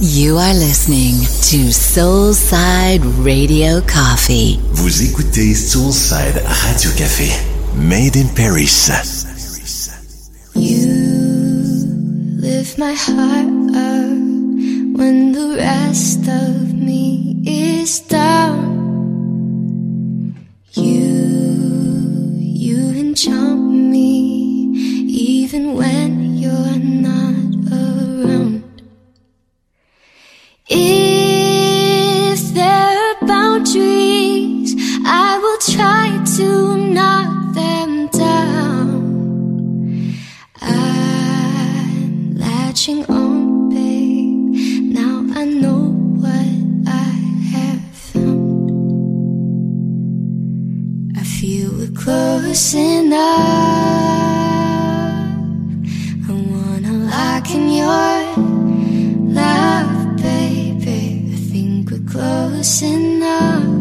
You are listening to Soulside Radio Coffee. Vous écoutez Soulside Radio Café, made in Paris. You lift my heart up when the rest of me is down. listen enough. I wanna lock in your love, baby. I think we're close enough.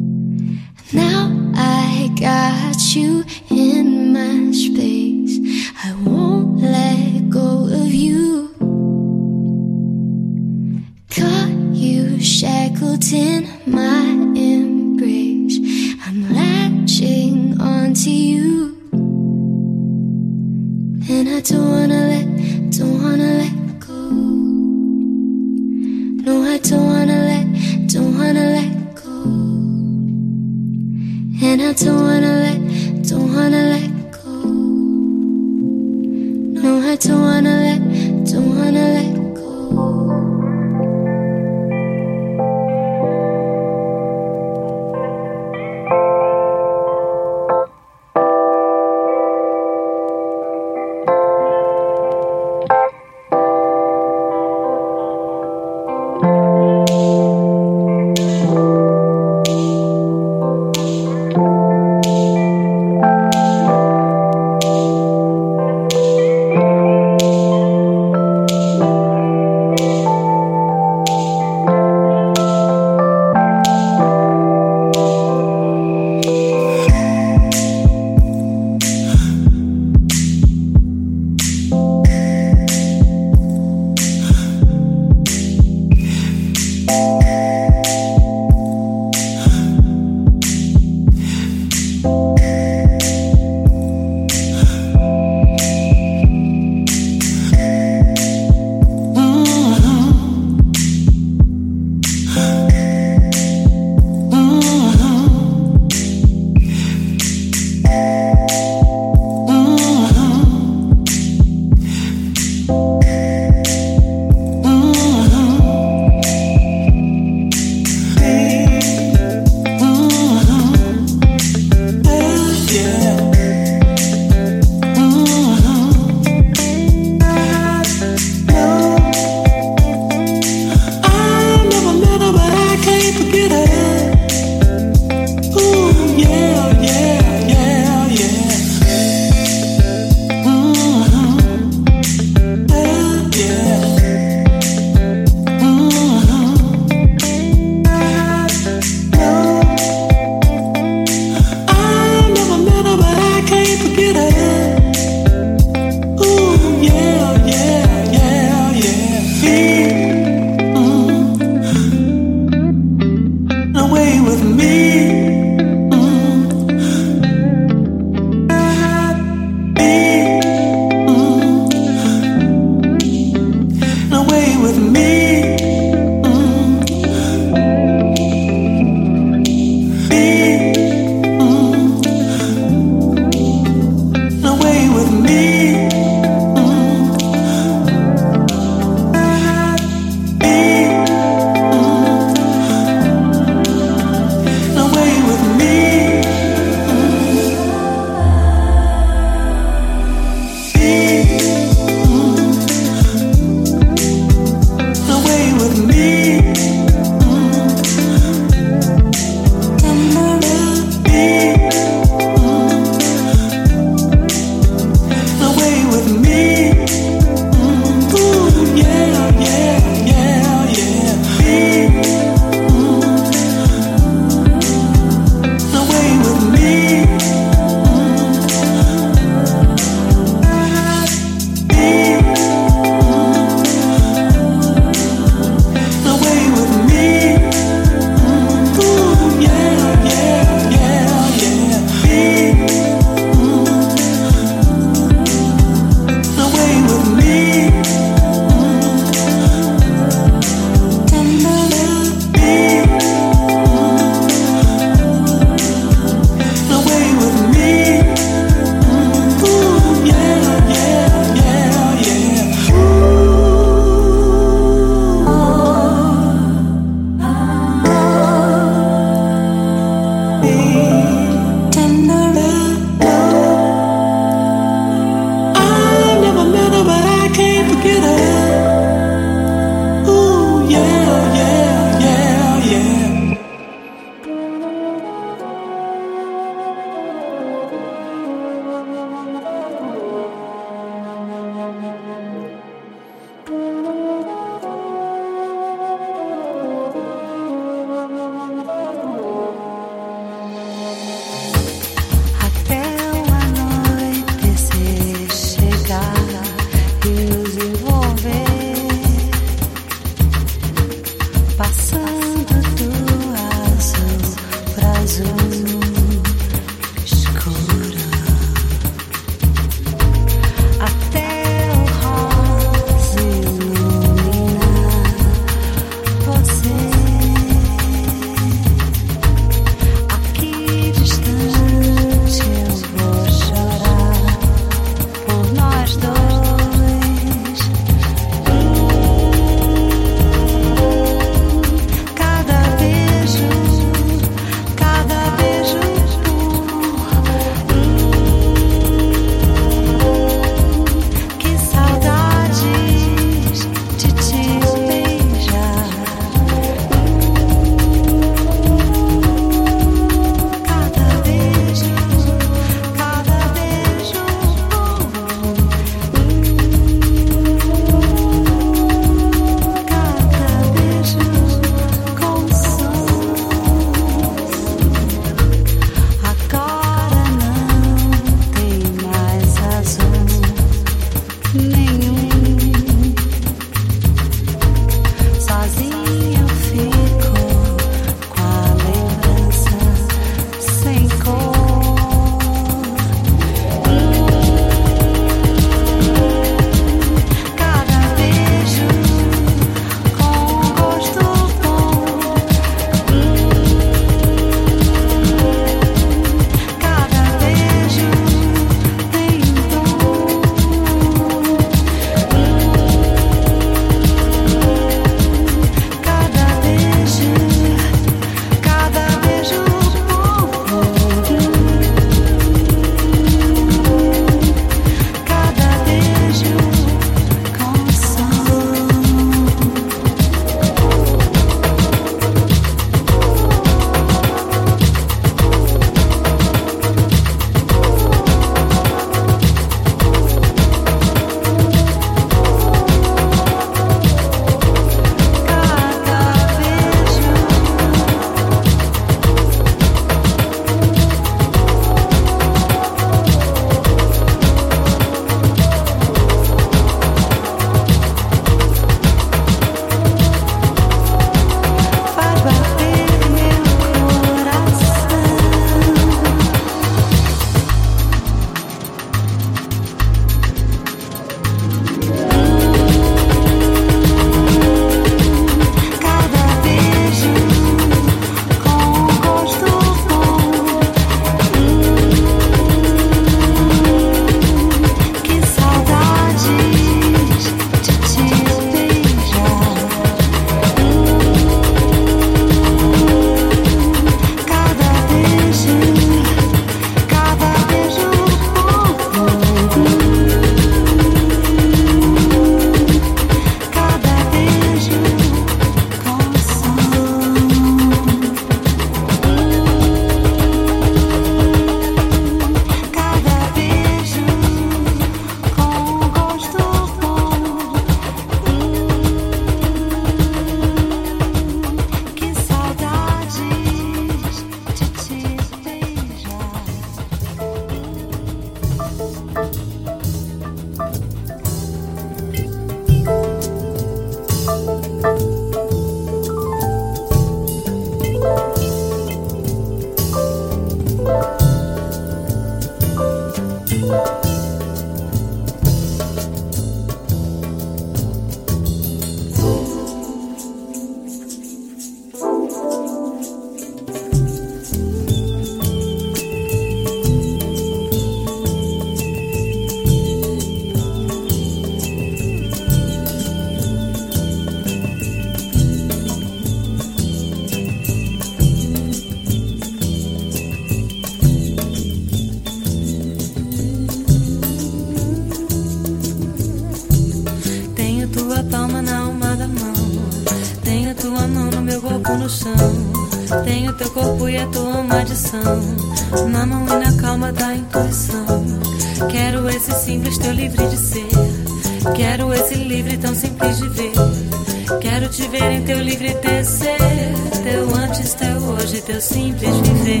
artista é hoje teu simples viver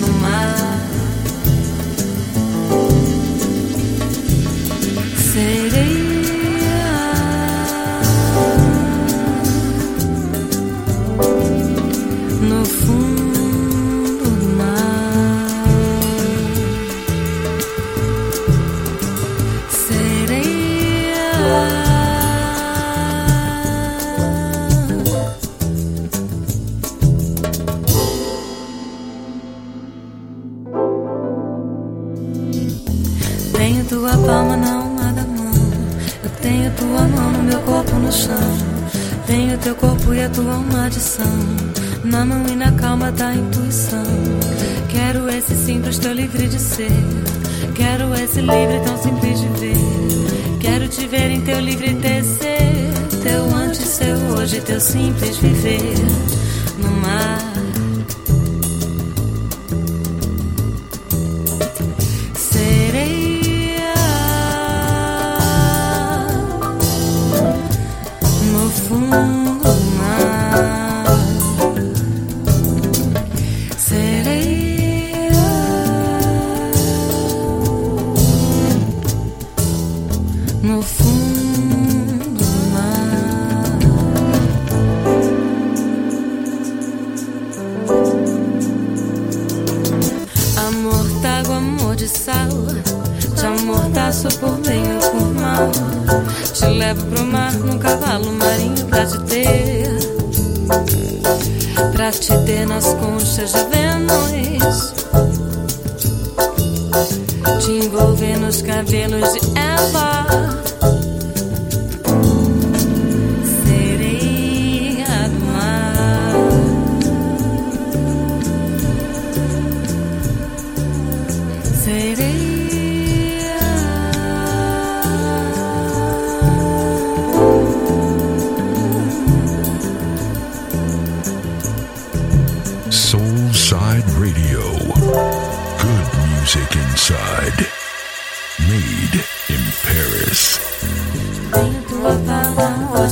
no mar. Hoje, teu envolvendo envolver nos cabelos de Eva.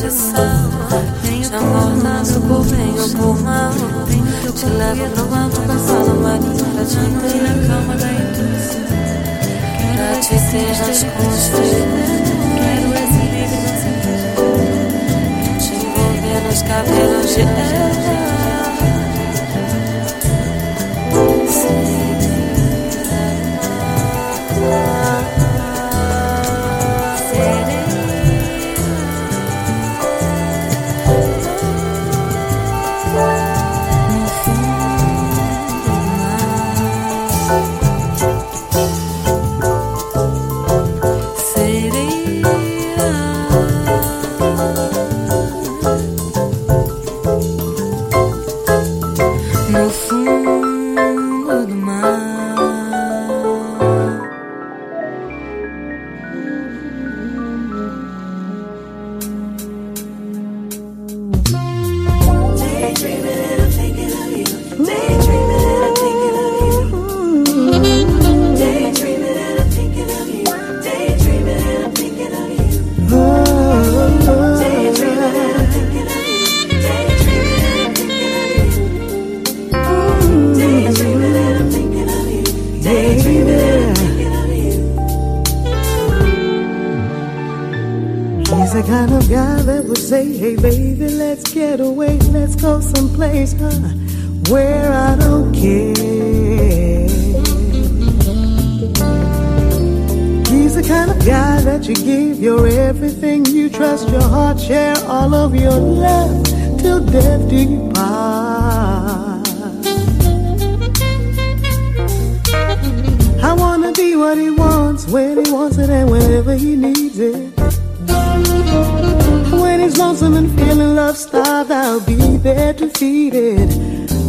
condição. Te amor na socorro, por mal, Te levo pro alto, passando marinho pra na calma da intuição. Pra te ser desconstruído. Quero esse livro Te envolver nos cabelos de ela. say, hey baby, let's get away, let's go someplace huh, where I don't care. He's the kind of guy that you give your everything, you trust your heart, share all of your love till death do you part. I wanna be what he wants, when he wants it, and whenever he needs it lonesome and feeling love starved, I'll be there defeated.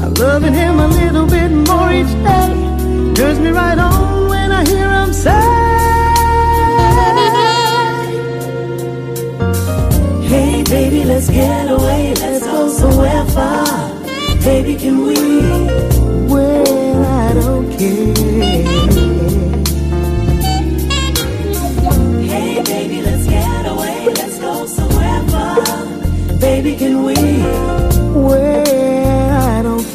I'm loving him a little bit more each day. Turns me right on when I hear him say, Hey baby, let's get away, let's go somewhere far. Baby, can we? Well, I don't care.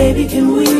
Baby, can we?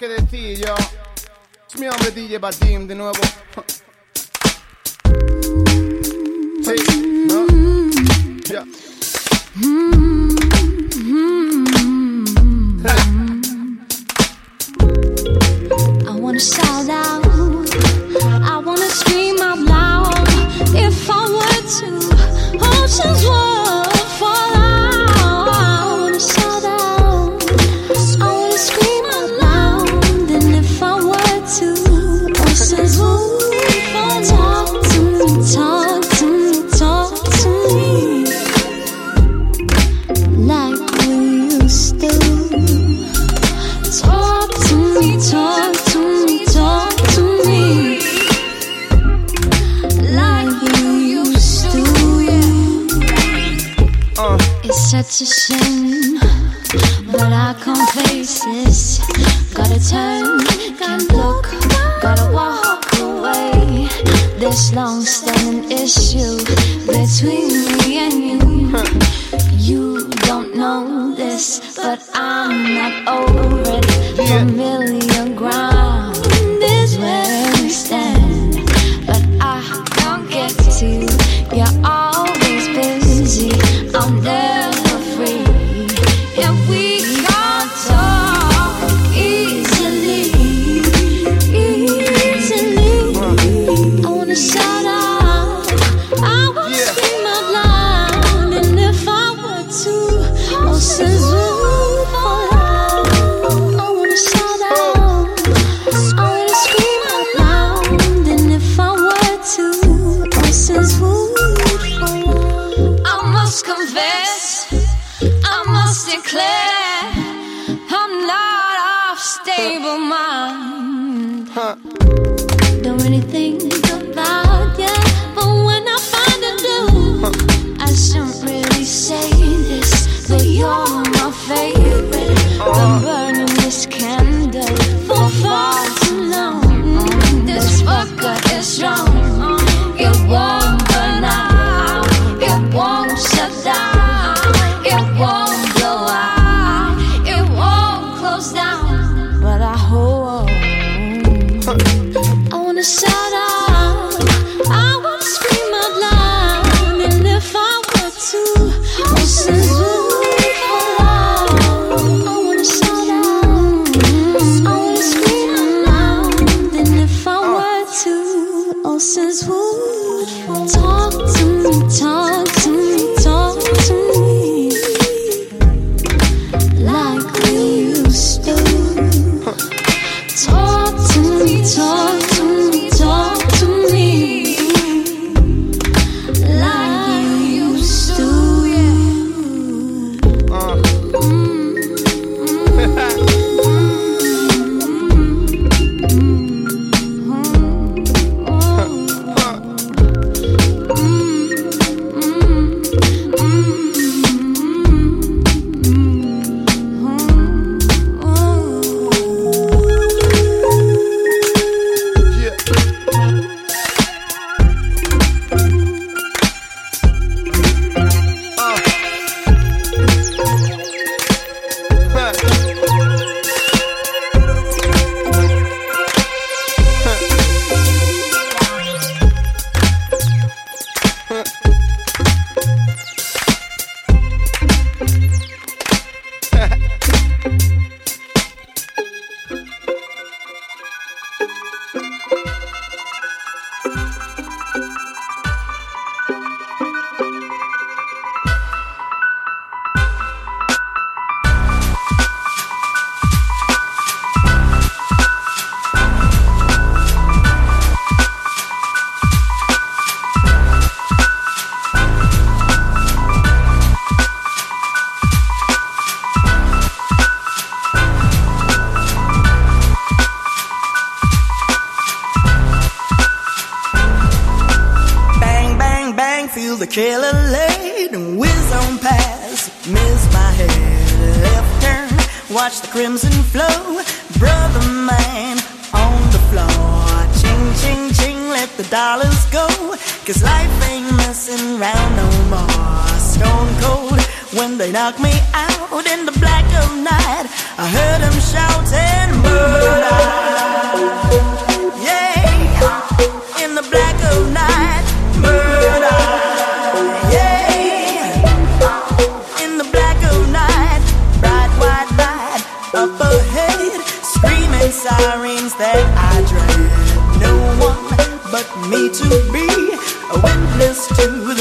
que decir yo. Es mi hombre DJ Batim de nuevo. Sí, ¿no? Yeah.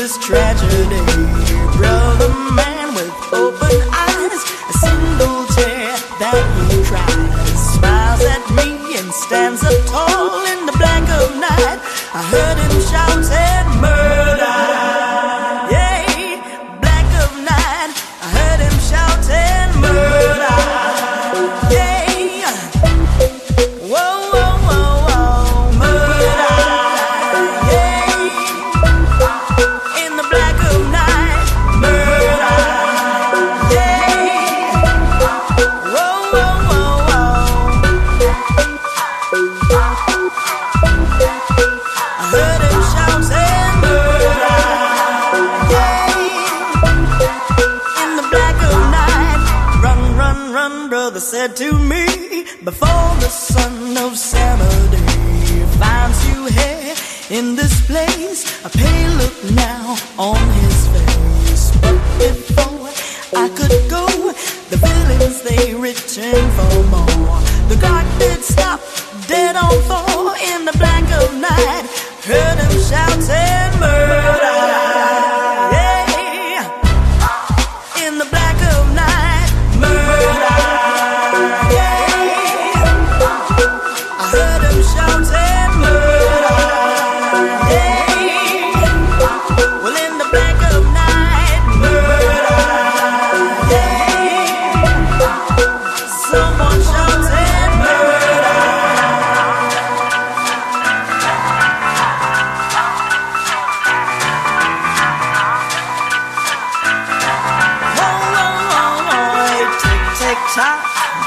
this tragedy. Brother man with open eyes, a single tear that he cries. Smiles at me and stands up tall in the blank of night. I heard him shout,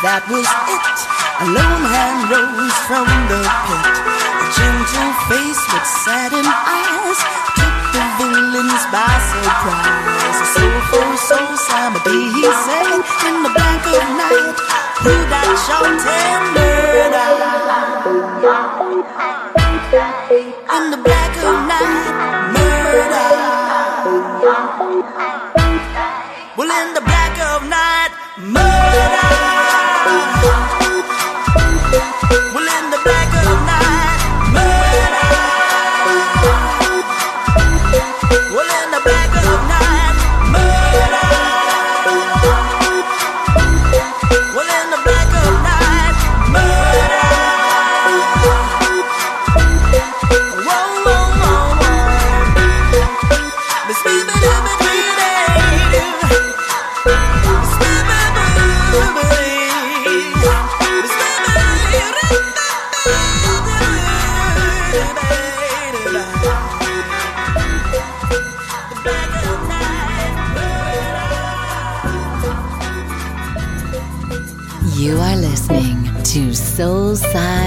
That was it. A lone hand rose from the pit. A gentle face with saddened eyes took the villains by surprise. A soulful soul be. he sang in the blank of night. Who that shall murder? In the black of night, murder. Well, in the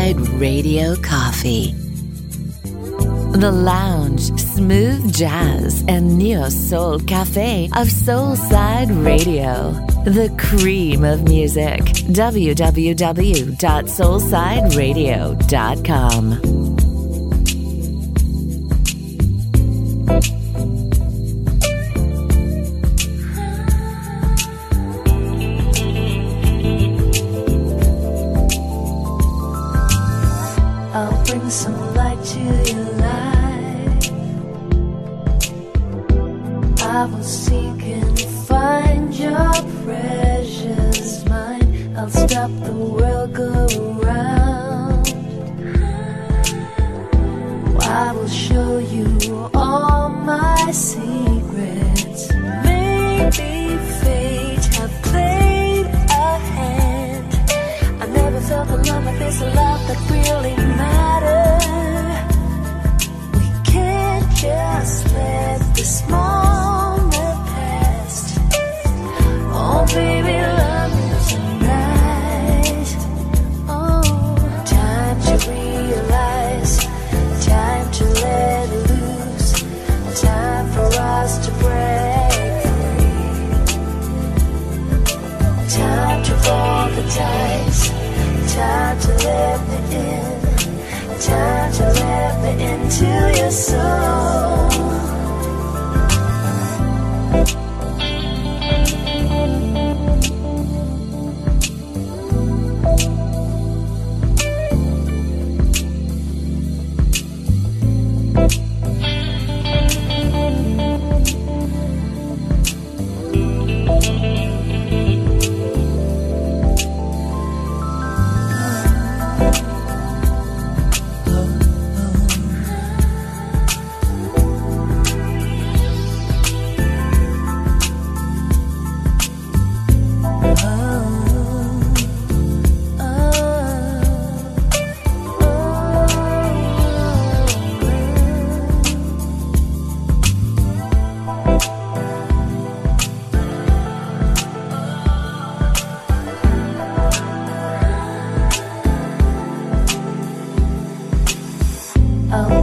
Inside Radio Coffee. The lounge, smooth jazz, and neo soul cafe of Soulside Radio. The cream of music. www.soulsideradio.com.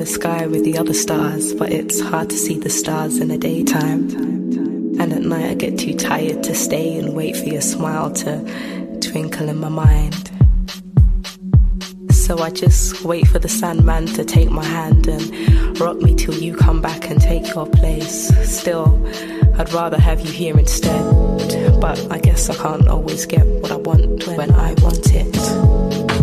the sky with the other stars, but it's hard to see the stars in the daytime. And at night, I get too tired to stay and wait for your smile to twinkle in my mind. So I just wait for the Sandman to take my hand and rock me till you come back and take your place. Still, I'd rather have you here instead. But I guess I can't always get what I want when I want it.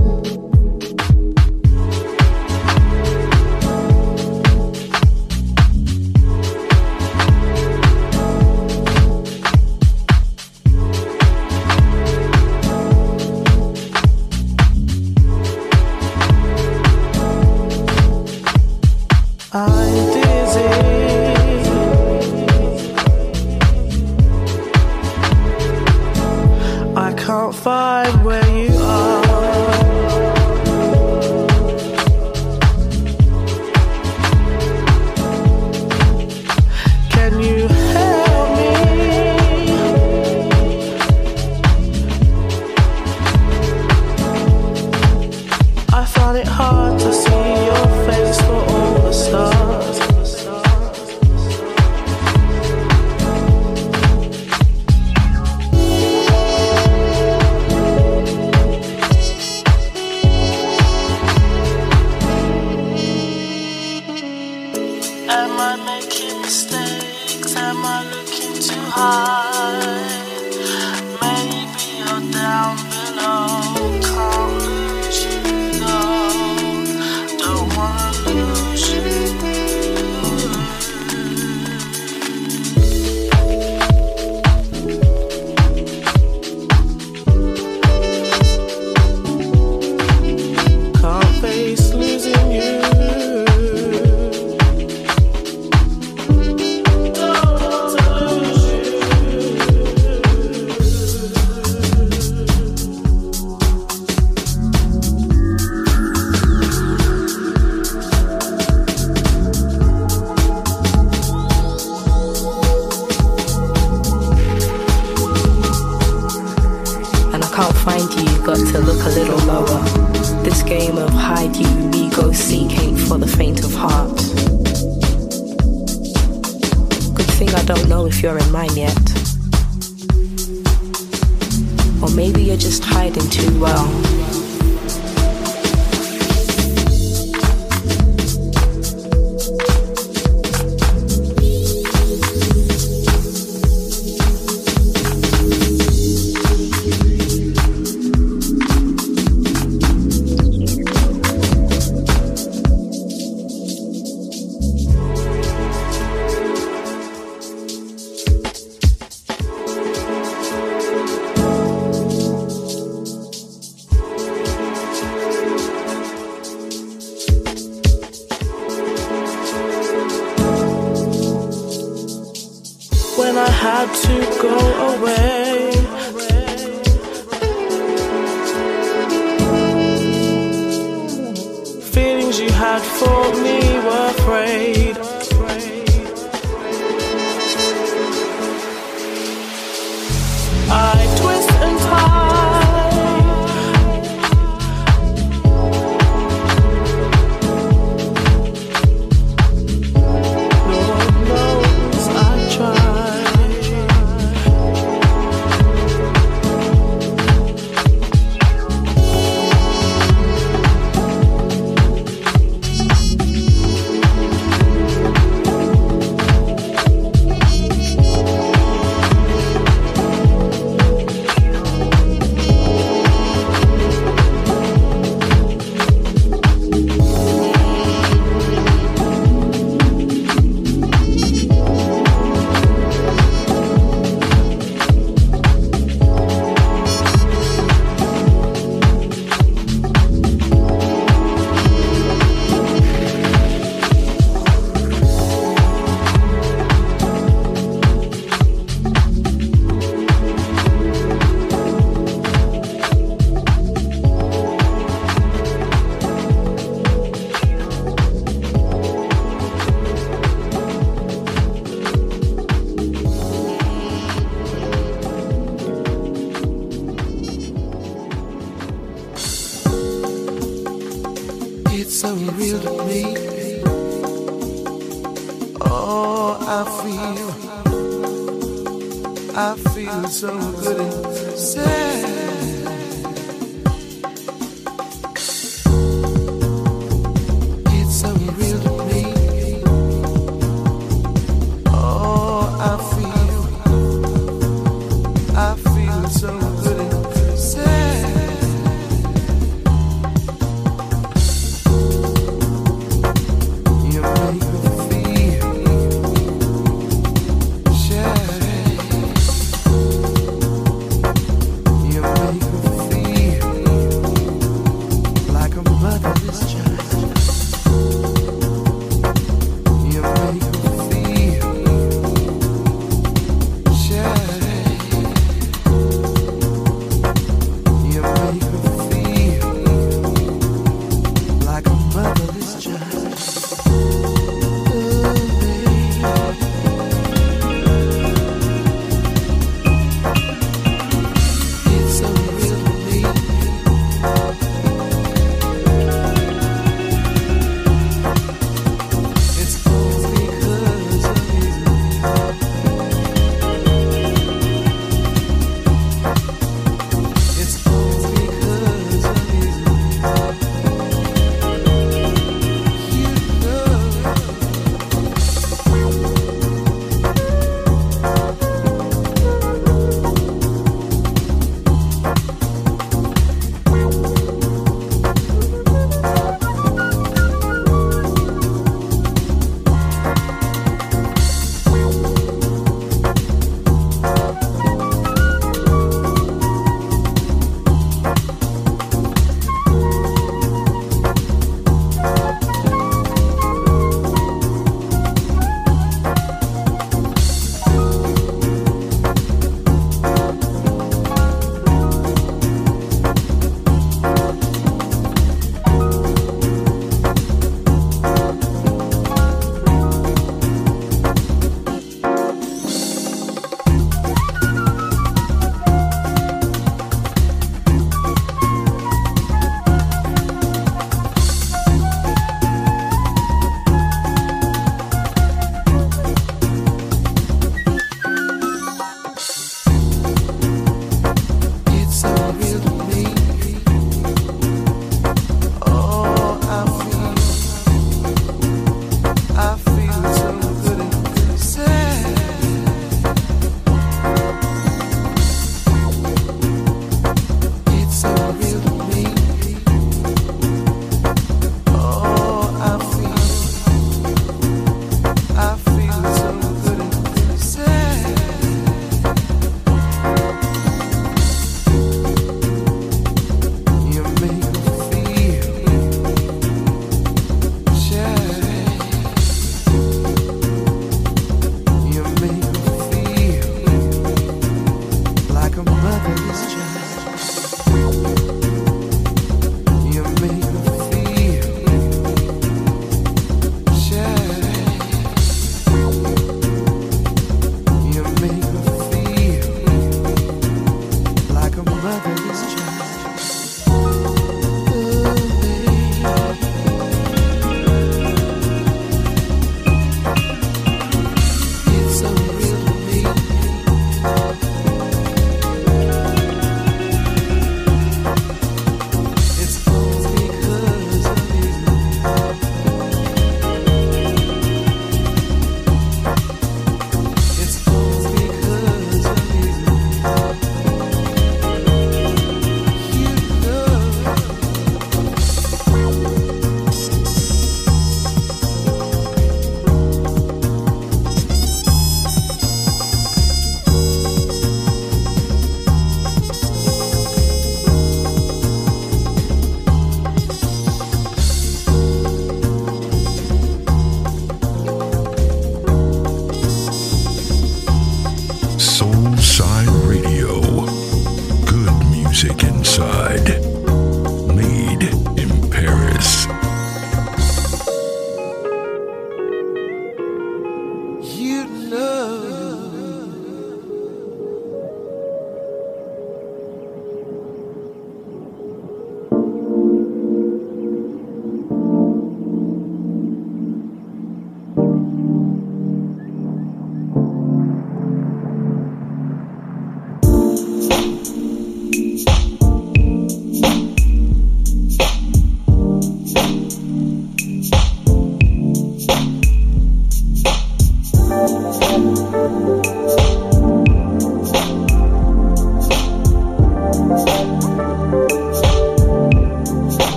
so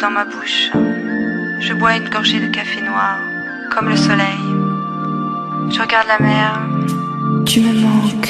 dans ma bouche. Je bois une gorgée de café noir, comme le soleil. Je regarde la mer, tu me manques.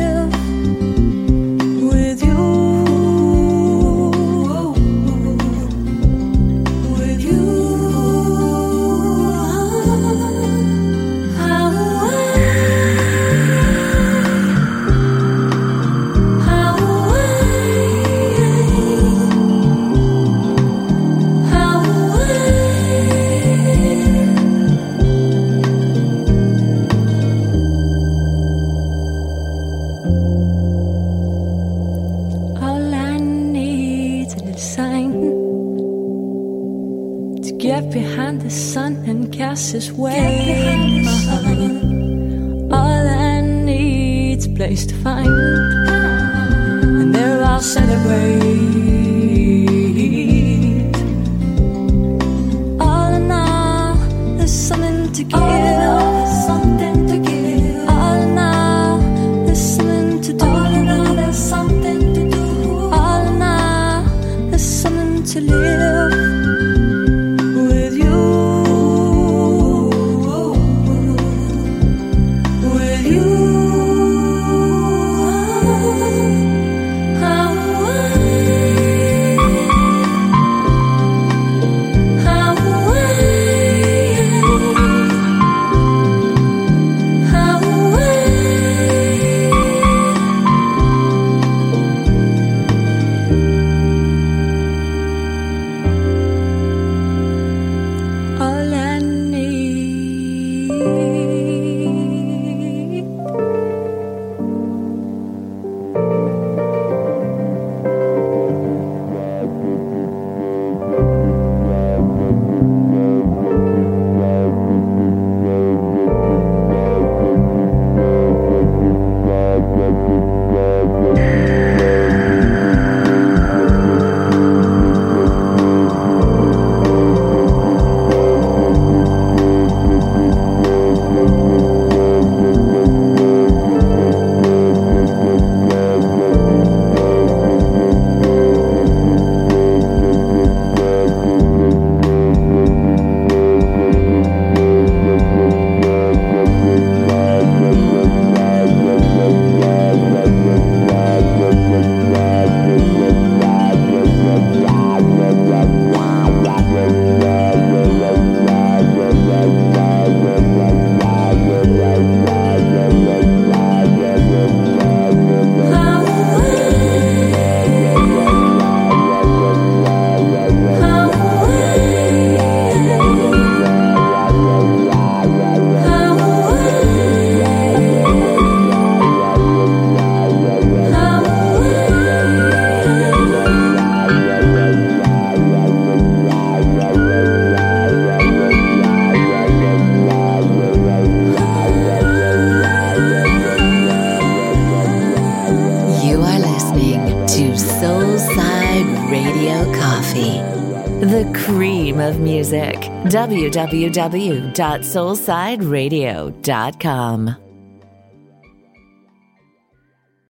www.soulsideradio.com.